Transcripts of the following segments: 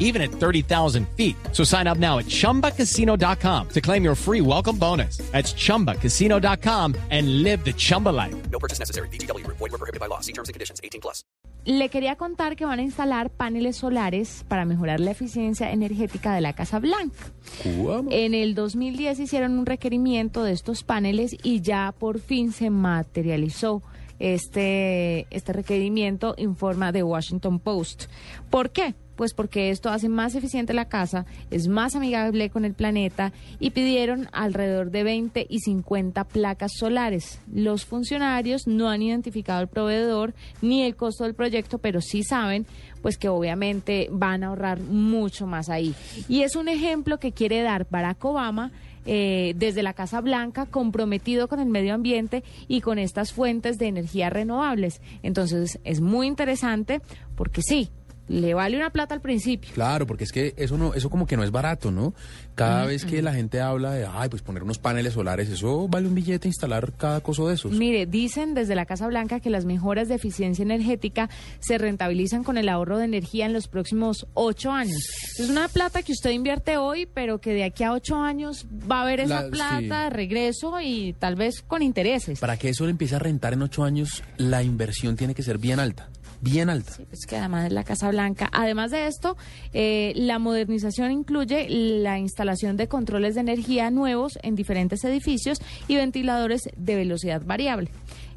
even at 30,000 feet. So sign up now at chumbacasino.com to claim your free welcome bonus. That's chumbacasino.com and live the Chumba life. No purchase necessary. BGW. Void were prohibited by law. See terms and conditions. 18 plus. Le quería contar que van a instalar paneles solares para mejorar la eficiencia energética de la Casa Blanca. En el 2010 hicieron un requerimiento de estos paneles y ya por fin se materializó este, este requerimiento, informa The Washington Post. ¿Por qué? Pues porque esto hace más eficiente la casa, es más amigable con el planeta y pidieron alrededor de 20 y 50 placas solares. Los funcionarios no han identificado el proveedor ni el costo del proyecto, pero sí saben pues que obviamente van a ahorrar mucho más ahí. Y es un ejemplo que quiere dar Barack Obama eh, desde la Casa Blanca comprometido con el medio ambiente y con estas fuentes de energía renovables. Entonces es muy interesante porque sí, le vale una plata al principio. Claro, porque es que eso no, eso como que no es barato, ¿no? Cada vez que la gente habla de, ay, pues poner unos paneles solares, eso vale un billete instalar cada cosa de esos. Mire, dicen desde la Casa Blanca que las mejoras de eficiencia energética se rentabilizan con el ahorro de energía en los próximos ocho años. Es una plata que usted invierte hoy, pero que de aquí a ocho años va a haber esa La- plata sí. de regreso y tal vez con intereses. Para que eso le empiece a rentar en ocho años, la inversión tiene que ser bien alta, bien alta. Es que además es la Casa Blanca. Además de esto, eh, la modernización incluye la instalación de controles de energía nuevos en diferentes edificios y ventiladores de velocidad variable.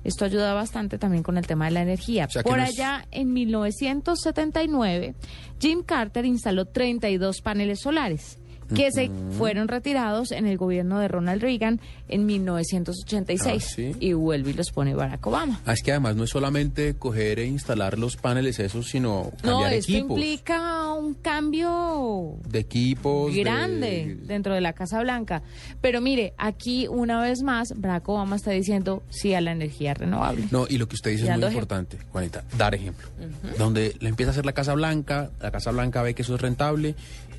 Esto ayuda bastante también con el tema de la energía. O sea Por no es- allá, en 1979, Jim Carter instaló 32 paneles solares que se fueron retirados en el gobierno de Ronald Reagan en 1986 Ah, ¿sí? y vuelve y los pone Barack Obama. Ah, es que además no es solamente coger e instalar los paneles esos, sino No, cambiar esto equipos. implica un cambio De equipos. de- grande dentro de la Casa Blanca. Pero mire, aquí una vez más, Barack Obama está diciendo sí a la energía renovable. No, y lo que usted dice es muy importante, Juanita, dar ejemplo. Donde le empieza a hacer la Casa Blanca, la Casa Blanca ve que eso es rentable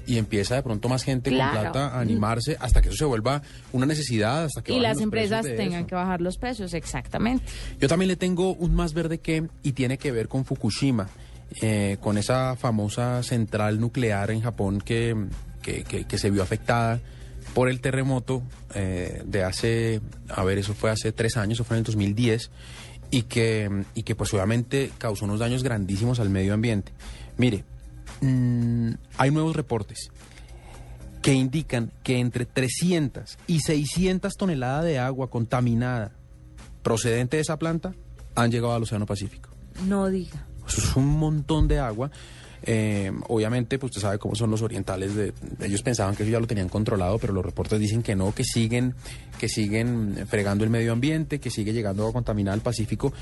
y empieza de pronto más gente Claro. con plata a animarse hasta que eso se vuelva una necesidad, hasta que Y las empresas tengan eso. que bajar los precios, exactamente. Yo también le tengo un más verde que, y tiene que ver con Fukushima, eh, con esa famosa central nuclear en Japón que, que, que- que se vio afectada por el terremoto eh, de hace, a ver, eso fue hace tres años, eso fue en el 2010, y que, y que pues obviamente causó unos daños grandísimos al medio ambiente. Mire, mm, hay nuevos reportes que indican que entre 300 y 600 toneladas de agua contaminada procedente de esa planta han llegado al Océano Pacífico. No diga. Eso es un montón de agua. Eh, obviamente, pues usted sabe cómo son los orientales. De, ellos pensaban que eso ya lo tenían controlado, pero los reportes dicen que no, que siguen, que siguen fregando el medio ambiente, que sigue llegando agua contaminada al Pacífico.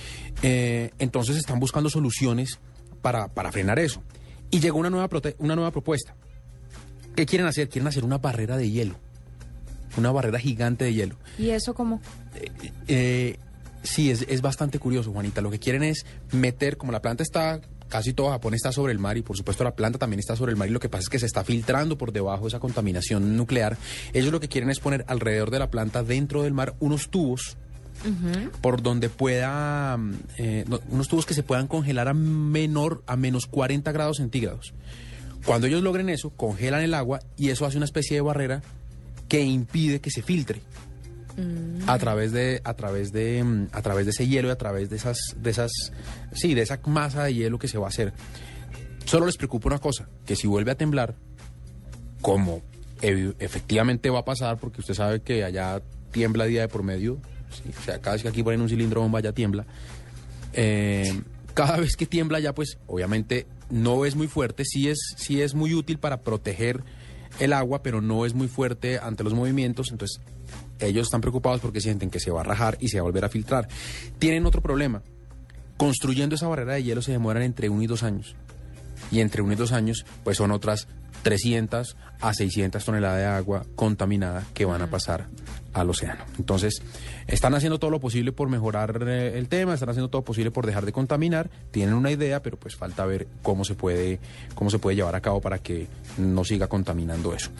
Eh, entonces están buscando soluciones para, para frenar eso. Y llegó una nueva, una nueva propuesta. ¿Qué quieren hacer? Quieren hacer una barrera de hielo. Una barrera gigante de hielo. ¿Y eso cómo? Eh, sí, es, es bastante curioso, Juanita. Lo que quieren es meter, como la planta está, casi todo Japón está sobre el mar y por supuesto la planta también está sobre el mar y lo que pasa es que se está filtrando por debajo esa contaminación nuclear. Ellos lo que quieren es poner alrededor de la planta, dentro del mar, unos tubos por donde pueda, eh, no- unos tubos que se puedan congelar a menor, a menos 40 grados centígrados. Cuando ellos logren eso, congelan el agua y eso hace una especie de barrera que impide que se filtre. A través de a través de mm, a través de ese hielo y a través de esas de esas sí de esa masa de hielo que se va a hacer. Solo les preocupa una cosa que si vuelve a temblar como efectivamente va a pasar porque usted sabe que allá tiembla día de por medio sí, o sea cada vez que aquí ponen un cilindro bomba ya tiembla eh, cada vez que tiembla ya pues obviamente no es muy fuerte sí es sí es muy útil para proteger el agua pero no es muy fuerte ante los movimientos. Entonces ellos están preocupados porque sienten que se va a rajar y se va a volver a filtrar. Tienen otro problema. Construyendo esa barrera de hielo se demoran entre uno y dos años. Y entre uno y dos años pues son otras 300 a 600 toneladas de agua contaminada que van a pasar al océano. Entonces, están haciendo todo lo posible por mejorar eh, el tema, están haciendo todo lo posible por dejar de contaminar, tienen una idea, pero pues falta ver cómo se puede cómo se puede llevar a cabo para que no siga contaminando eso.